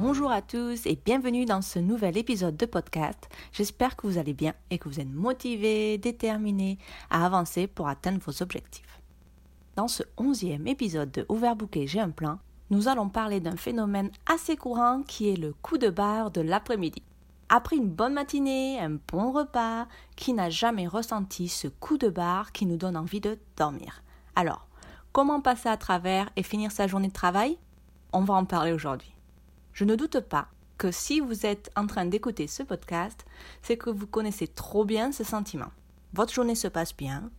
Bonjour à tous et bienvenue dans ce nouvel épisode de podcast. J'espère que vous allez bien et que vous êtes motivés, déterminés à avancer pour atteindre vos objectifs. Dans ce onzième épisode de Overbooké J'ai un plan, nous allons parler d'un phénomène assez courant qui est le coup de barre de l'après-midi. Après une bonne matinée, un bon repas, qui n'a jamais ressenti ce coup de barre qui nous donne envie de dormir Alors, comment passer à travers et finir sa journée de travail? On va en parler aujourd'hui. Je ne doute pas que si vous êtes en train d'écouter ce podcast, c'est que vous connaissez trop bien ce sentiment. Votre journée se passe bien,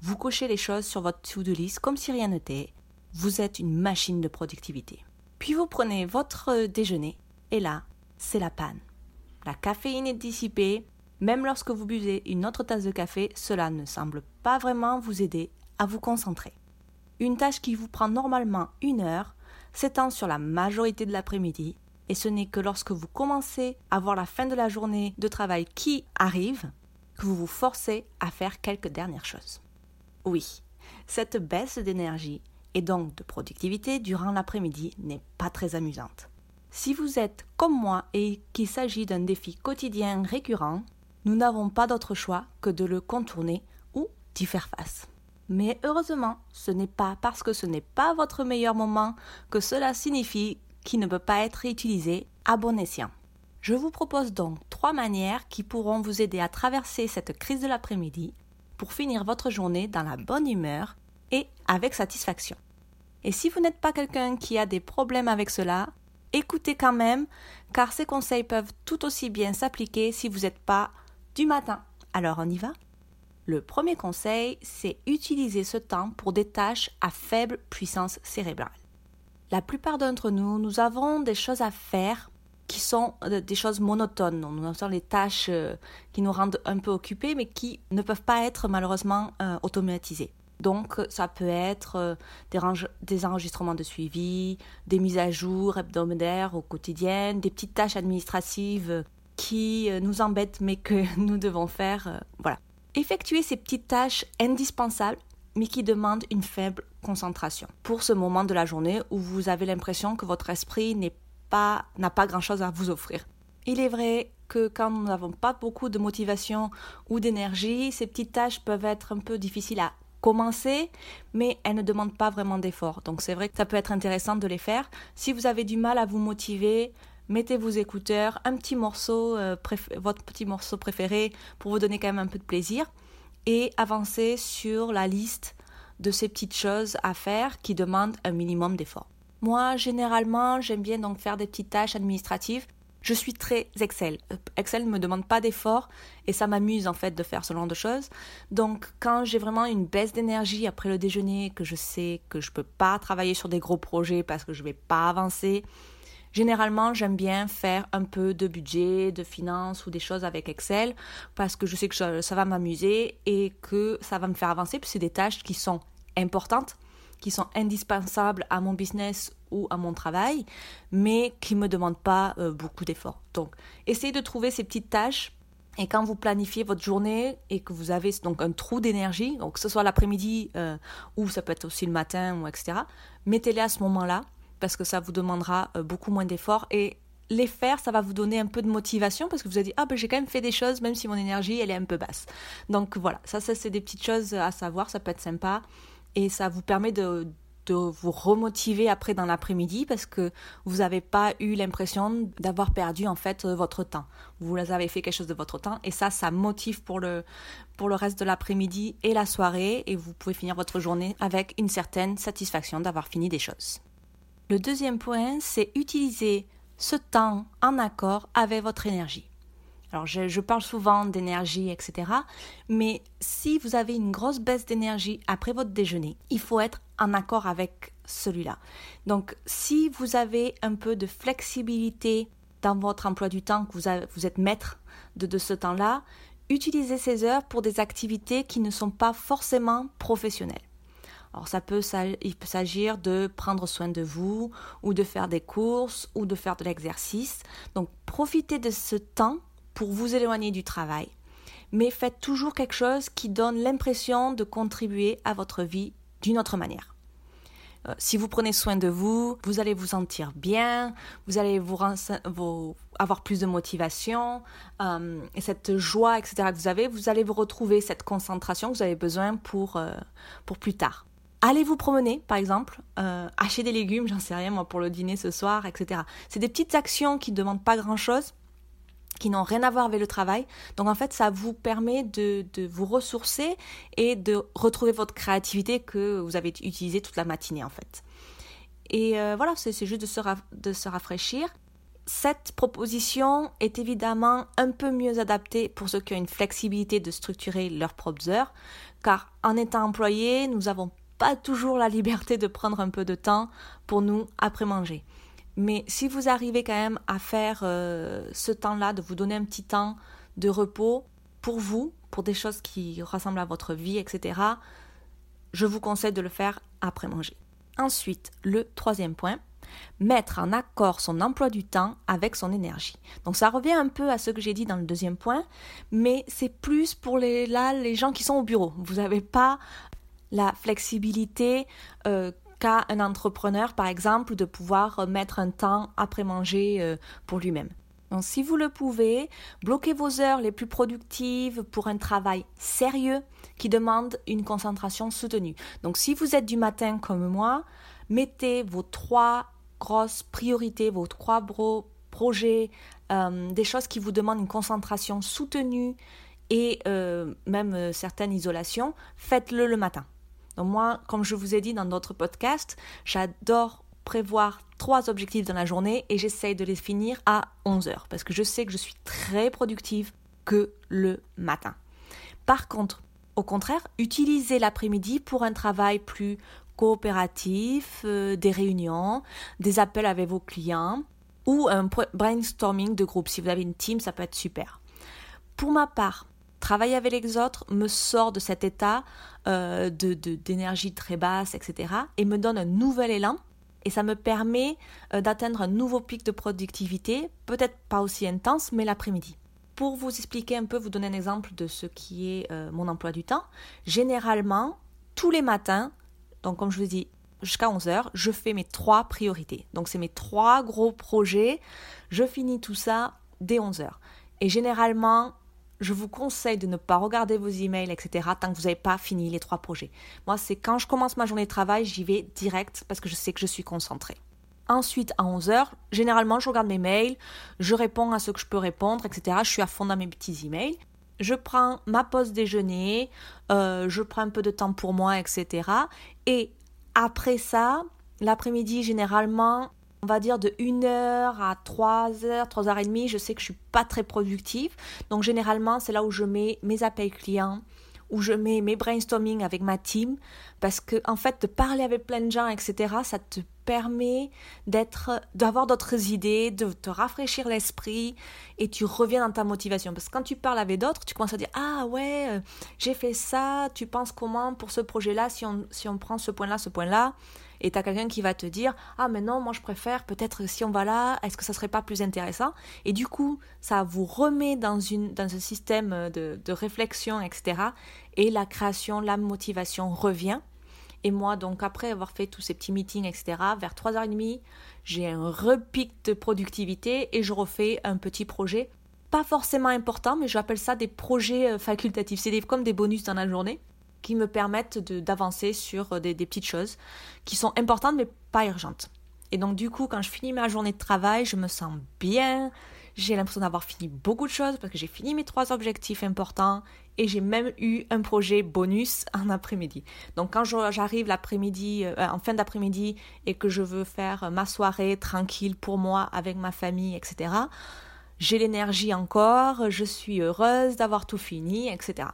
vous cochez les choses sur votre to-do list comme si rien n'était, vous êtes une machine de productivité. Puis vous prenez votre déjeuner, et là, c'est la panne. La caféine est dissipée, même lorsque vous buvez une autre tasse de café, cela ne semble pas vraiment vous aider à vous concentrer. Une tâche qui vous prend normalement une heure s'étend sur la majorité de l'après-midi et ce n'est que lorsque vous commencez à voir la fin de la journée de travail qui arrive que vous vous forcez à faire quelques dernières choses. Oui, cette baisse d'énergie et donc de productivité durant l'après-midi n'est pas très amusante. Si vous êtes comme moi et qu'il s'agit d'un défi quotidien récurrent, nous n'avons pas d'autre choix que de le contourner ou d'y faire face. Mais heureusement, ce n'est pas parce que ce n'est pas votre meilleur moment que cela signifie qui ne peut pas être utilisé à bon escient. Je vous propose donc trois manières qui pourront vous aider à traverser cette crise de l'après-midi pour finir votre journée dans la bonne humeur et avec satisfaction. Et si vous n'êtes pas quelqu'un qui a des problèmes avec cela, écoutez quand même, car ces conseils peuvent tout aussi bien s'appliquer si vous n'êtes pas du matin. Alors on y va? Le premier conseil, c'est utiliser ce temps pour des tâches à faible puissance cérébrale. La plupart d'entre nous, nous avons des choses à faire qui sont euh, des choses monotones. Nous avons les tâches euh, qui nous rendent un peu occupés, mais qui ne peuvent pas être malheureusement euh, automatisées. Donc, ça peut être des, enregistrements de suivi, des mises à jour hebdomadaires au quotidien, des petites tâches administratives qui nous embêtent mais que nous devons faire. Voilà. Effectuer ces petites tâches indispensables mais qui demande une faible concentration. Pour ce moment de la journée où vous avez l'impression que votre esprit n'est pas, n'a pas grand-chose à vous offrir. Il est vrai que quand nous n'avons pas beaucoup de motivation ou d'énergie, ces petites tâches peuvent être un peu difficiles à commencer, mais elles ne demandent pas vraiment d'effort. Donc c'est vrai que ça peut être intéressant de les faire. Si vous avez du mal à vous motiver, mettez vos écouteurs, un petit morceau, euh, votre petit morceau préféré pour vous donner quand même un peu de plaisir et avancer sur la liste de ces petites choses à faire qui demandent un minimum d'effort. Moi, généralement, j'aime bien donc faire des petites tâches administratives. Je suis très Excel. Euh, Excel ne me demande pas d'effort et ça m'amuse en fait de faire ce genre de choses. Donc, quand j'ai vraiment une baisse d'énergie après le déjeuner, que je sais que je ne peux pas travailler sur des gros projets parce que je ne vais pas avancer, Généralement, j'aime bien faire un peu de budget, de finances ou des choses avec Excel parce que je sais que ça, va m'amuser et que ça va me faire avancer. Puis c'est des tâches qui sont importantes, qui sont indispensables à mon business ou à mon travail, mais qui ne me demandent pas euh, beaucoup d'efforts. Donc, essayez de trouver ces petites tâches et quand vous planifiez votre journée et que vous avez donc un trou d'énergie, donc que ce soit l'après-midi euh, ou ça peut être aussi le matin ou etc., mettez-les à ce moment-là parce que ça vous demandera euh, beaucoup moins d'efforts et les faire, ça va vous donner un peu de motivation parce que vous allez dit ah ben j'ai quand même fait des choses même si mon énergie elle est un peu basse. Donc voilà, ça, ça c'est des petites choses à savoir, ça peut être sympa et ça vous permet de, de vous remotiver après dans l'après-midi parce que vous n'avez pas eu l'impression d'avoir perdu en fait euh, votre temps. Vous avez fait quelque chose de votre temps et ça, ça motive pour le, pour le reste de l'après-midi et la soirée et vous pouvez finir votre journée avec une certaine satisfaction d'avoir fini des choses. Le deuxième point, c'est utiliser ce temps en accord avec votre énergie. Alors je, parle souvent d'énergie, etc. Mais si vous avez une grosse baisse d'énergie après votre déjeuner, il faut être en accord avec celui-là. Donc si vous avez un peu de flexibilité dans votre emploi du temps, que vous, êtes maître de, ce temps-là, utilisez ces heures pour des activités qui ne sont pas forcément professionnelles. Alors ça peut, s'agir de prendre soin de vous ou de faire des courses ou de faire de l'exercice. Donc profitez de ce temps pour vous éloigner du travail. Mais faites toujours quelque chose qui donne l'impression de contribuer à votre vie d'une autre manière. Euh, si vous prenez soin de vous, vous allez vous sentir bien, vous allez vous, avoir plus de motivation euh, et cette joie, etc. que vous avez, vous allez vous retrouver cette concentration que vous avez besoin pour, euh, pour plus tard. Allez vous promener, par exemple, acheter des légumes, j'en sais rien moi, pour le dîner ce soir, etc. C'est des petites actions qui ne demandent pas grand-chose, qui n'ont rien à voir avec le travail. Donc en fait, ça vous permet de, vous ressourcer et de retrouver votre créativité que vous avez utilisée toute la matinée en fait. Et euh, voilà, c'est juste de se, de se rafraîchir. Cette proposition est évidemment un peu mieux adaptée pour ceux qui ont une flexibilité de structurer leurs propres heures, car en étant employé, nous n'avons pas toujours la liberté de prendre un peu de temps pour nous après manger. Mais si vous arrivez quand même à faire euh, ce temps-là, de vous donner un petit temps de repos pour vous, pour des choses qui ressemblent à votre vie, etc., je vous conseille de le faire après manger. Ensuite, le troisième point, mettre en accord son emploi du temps avec son énergie. Donc ça revient un peu à ce que j'ai dit dans le deuxième point, mais c'est plus pour là, les gens qui sont au bureau. Vous n'avez pas la flexibilité euh, qu'a un entrepreneur, par exemple, de pouvoir mettre un temps après manger euh, pour lui-même. Donc, si vous le pouvez, bloquez vos heures les plus productives pour un travail sérieux qui demande une concentration soutenue. Donc, si vous êtes du matin comme moi, mettez vos trois grosses priorités, vos trois gros projets, euh, des choses qui vous demandent une concentration soutenue et euh, même certaines isolations, faites-le le matin. Donc moi, comme je vous ai dit dans d'autres podcasts, j'adore prévoir trois objectifs dans la journée et j'essaye de les finir à 11 heures parce que je sais que je suis très productive que le matin. Par contre, au contraire, utilisez l'après-midi pour un travail plus coopératif, euh, des réunions, des appels avec vos clients ou un brainstorming de groupe. Si vous avez une team, ça peut être super. Pour ma part, travailler avec les autres me sort de cet état euh, de, d'énergie très basse, etc. et me donne un nouvel élan et ça me permet euh, d'atteindre un nouveau pic de productivité, peut-être pas aussi intense, mais l'après-midi. Pour vous expliquer un peu, vous donner un exemple de ce qui est euh, mon emploi du temps, généralement, tous les matins, donc comme je vous dis, jusqu'à 11h, je fais mes trois priorités. Donc c'est mes trois gros projets, je finis tout ça dès 11h. Et généralement, je vous conseille de ne pas regarder vos emails, etc., tant que vous n'avez pas fini les trois projets. Moi, c'est quand je commence ma journée de travail, j'y vais direct parce que je sais que je suis concentrée. Ensuite, à 11h, généralement, je regarde mes mails, je réponds à ce que je peux répondre, etc. Je suis à fond dans mes petits emails. Je prends ma pause déjeuner, euh, je prends un peu de temps pour moi, etc. Et après ça, l'après-midi, généralement, on va dire de 1h à 3h, 3h30, je sais que je suis pas très productive. Donc généralement, c'est là où je mets mes appels clients, où je mets mes brainstorming avec ma team, parce que en fait, de parler avec plein de gens, etc., ça te permet d'être, d'avoir d'autres idées, de te rafraîchir l'esprit, et tu reviens dans ta motivation. Parce que quand tu parles avec d'autres, tu commences à dire ah ouais, euh, j'ai fait ça. Tu penses comment pour ce projet-là si on si on prend ce point-là, ce point-là et tu as quelqu'un qui va te dire ah mais non moi je préfère peut-être si on va là est-ce que ça serait pas plus intéressant? Et du coup ça vous remet dans une dans un système de, de réflexion etc et la création la motivation revient et moi donc après avoir fait tous ces petits meetings etc vers 3h30 j'ai un repic de productivité et je refais un petit projet pas forcément important mais j'appelle ça des projets euh, facultatifs c'est comme des bonus dans la journée qui me permettent d'avancer sur euh, des, petites choses qui sont importantes mais pas urgentes. Et donc du coup, quand je finis ma journée de travail, je me sens bien, j'ai l'impression d'avoir fini beaucoup de choses parce que j'ai fini mes trois objectifs importants et j'ai même eu un projet bonus en après-midi. Donc quand j'arrive l'après-midi, euh, en fin d'après-midi et que je veux faire ma soirée tranquille pour moi avec ma famille, etc., j'ai l'énergie encore, je suis heureuse d'avoir tout fini, etc.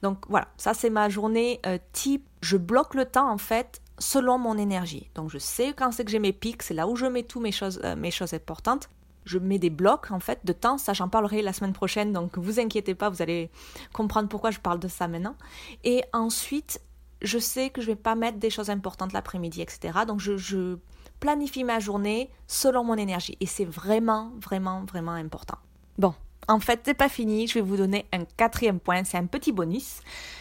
Donc voilà, ça c'est ma journée euh, type. Je bloque le temps en fait selon mon énergie. Donc je sais quand c'est que j'ai mes pics, c'est là où je mets euh, mes choses importantes. Je mets des blocs en fait de temps, ça j'en parlerai la semaine prochaine, donc vous inquiétez pas, vous allez comprendre pourquoi je parle de ça maintenant. Et ensuite, je sais que je vais pas mettre des choses importantes l'après-midi, etc. Donc je, je planifie ma journée selon mon énergie. Et c'est vraiment, vraiment, vraiment important. Bon, en fait, c'est pas fini. Je vais vous donner un quatrième point. C'est un petit bonus.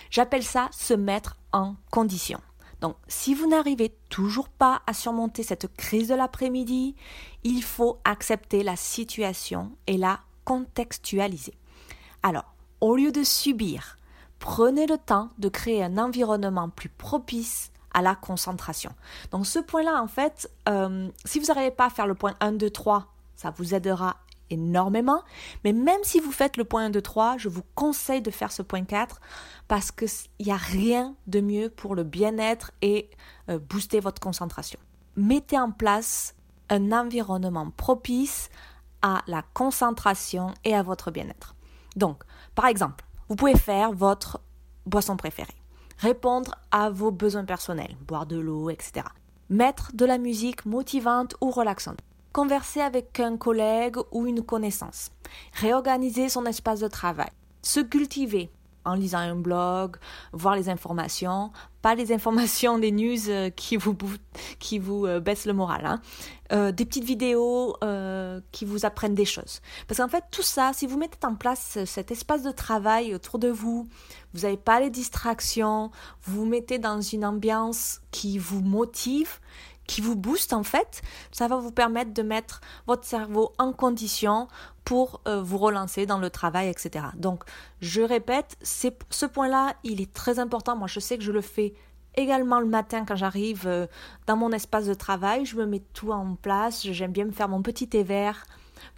J'appelle ça se mettre en condition. Donc, si vous n'arrivez toujours pas à surmonter cette crise de l'après-midi, il faut accepter la situation et la contextualiser. Alors, au lieu de subir, prenez le temps de créer un environnement plus propice à la concentration. Donc ce point-là, en fait, euh, si vous n'arrivez pas à faire le point 1, 2, 3, ça vous aidera énormément. Mais même si vous faites le point 1, 2, 3, je vous conseille de faire ce point 4 parce qu'il n'y a rien de mieux pour le bien-être et euh, booster votre concentration. Mettez en place un environnement propice à la concentration et à votre bien-être. Donc, par exemple, vous pouvez faire votre boisson préférée répondre à vos besoins personnels, boire de l'eau, etc. Mettre de la musique motivante ou relaxante. Converser avec un collègue ou une connaissance. Réorganiser son espace de travail. Se cultiver en lisant un blog, voir les informations, pas les informations des news euh, qui vous, qui vous euh, baissent le moral, hein. euh, des petites vidéos qui vous apprennent des choses. Parce qu'en fait, tout ça, si vous mettez en place cet espace de travail autour de vous, vous n'avez pas les distractions, vous vous mettez dans une ambiance qui vous motive, qui vous booste en fait, ça va vous permettre de mettre votre cerveau en condition pour vous relancer dans le travail, etc. Donc, je répète, ce point-là, il est très important. Moi, je sais que je le fais également le matin quand j'arrive euh, dans mon espace de travail. Je me mets tout en place. J'aime bien me faire mon petit thé vert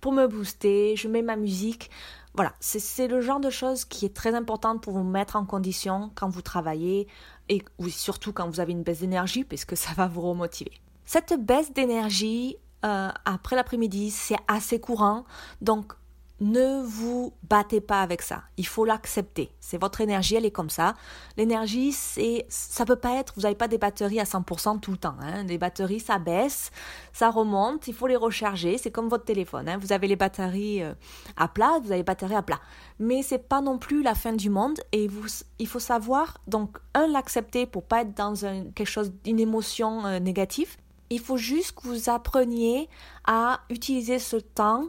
pour me booster. Je mets ma musique. Voilà, c'est le genre de choses qui est très importante pour vous mettre en condition quand vous travaillez et surtout quand vous avez une baisse d'énergie puisque ça va vous remotiver. Cette baisse d'énergie euh, après l'après-midi, c'est assez courant, donc ne vous battez pas avec ça. Il faut l'accepter. C'est votre énergie, elle est comme ça. L'énergie, c'est, ça peut pas être, vous n'avez pas des batteries à 100% tout le temps. Hein. Les batteries, ça baisse, ça remonte, il faut les recharger. C'est comme votre téléphone. Hein. Vous avez les batteries euh, à plat, vous avez les batteries à plat. Mais c'est pas non plus la fin du monde et il faut savoir, donc, un, l'accepter pour pas être dans quelque chose, d'une émotion euh, négative. Il faut juste que vous appreniez à utiliser ce temps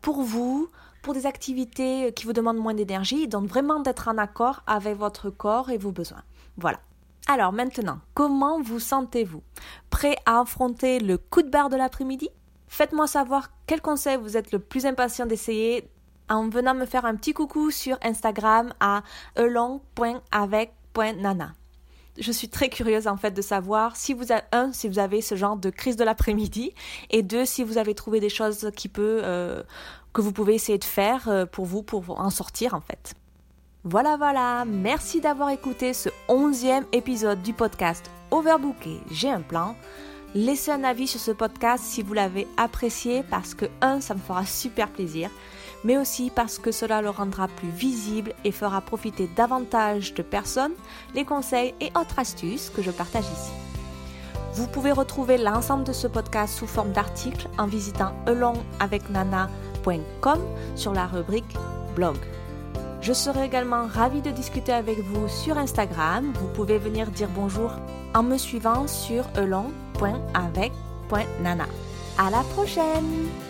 pour vous, pour des activités qui vous demandent moins d'énergie, donc vraiment d'être en accord avec votre corps et vos besoins. Voilà. Alors maintenant, comment vous sentez-vous? Prêt à affronter le coup de barre de l'après-midi? Faites-moi savoir quel conseil vous êtes le plus impatient d'essayer en venant me faire un petit coucou sur Instagram à elong.avec.nana je suis très curieuse en fait de savoir si vous avez un si vous avez ce genre de crise de l'après-midi et deux si vous avez trouvé des choses qui peut euh, que vous pouvez essayer de faire euh, pour vous pour en sortir en fait. Voilà voilà, merci d'avoir écouté ce onzième épisode du podcast Overbooké, j'ai un plan. Laissez un avis sur ce podcast si vous l'avez apprécié parce que un, ça me fera super plaisir mais aussi parce que cela le rendra plus visible et fera profiter davantage de personnes les conseils et autres astuces que je partage ici. Vous pouvez retrouver l'ensemble de ce podcast sous forme d'articles en visitant elongavecnana.com sur la rubrique blog. Je serai également ravie de discuter avec vous sur Instagram. Vous pouvez venir dire bonjour en me suivant sur elong.avec.nana. À la prochaine!